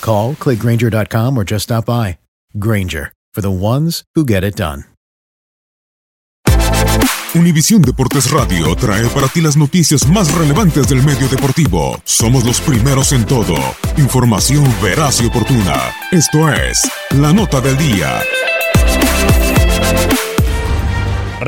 Call, clickgranger.com, or just stop by. Granger, for the ones who get it done. Univisión Deportes Radio trae para ti las noticias más relevantes del medio deportivo. Somos los primeros en todo. Información veraz y oportuna. Esto es La Nota del Día.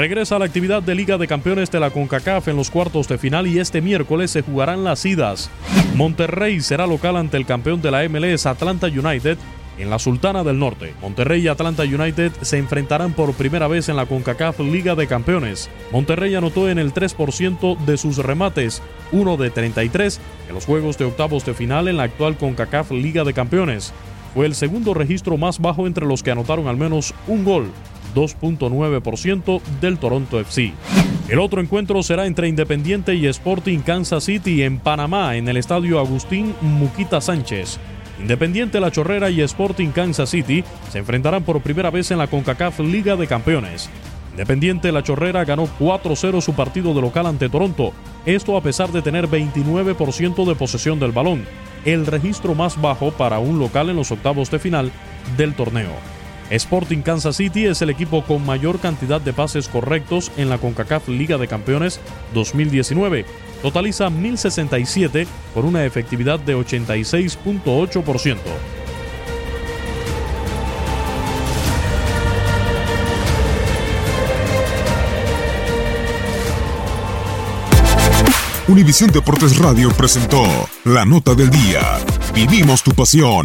Regresa la actividad de Liga de Campeones de la CONCACAF en los cuartos de final y este miércoles se jugarán las idas. Monterrey será local ante el campeón de la MLS Atlanta United en la Sultana del Norte. Monterrey y Atlanta United se enfrentarán por primera vez en la CONCACAF Liga de Campeones. Monterrey anotó en el 3% de sus remates, uno de 33, en los juegos de octavos de final en la actual CONCACAF Liga de Campeones. Fue el segundo registro más bajo entre los que anotaron al menos un gol 2.9% del Toronto FC. El otro encuentro será entre Independiente y Sporting Kansas City en Panamá, en el estadio Agustín Muquita Sánchez. Independiente La Chorrera y Sporting Kansas City se enfrentarán por primera vez en la CONCACAF Liga de Campeones. Independiente La Chorrera ganó 4-0 su partido de local ante Toronto, esto a pesar de tener 29% de posesión del balón, el registro más bajo para un local en los octavos de final del torneo. Sporting Kansas City es el equipo con mayor cantidad de pases correctos en la CONCACAF Liga de Campeones 2019. Totaliza 1067 por una efectividad de 86.8%. Univisión Deportes Radio presentó La Nota del Día. Vivimos tu pasión.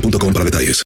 boostmobile.com para detalles.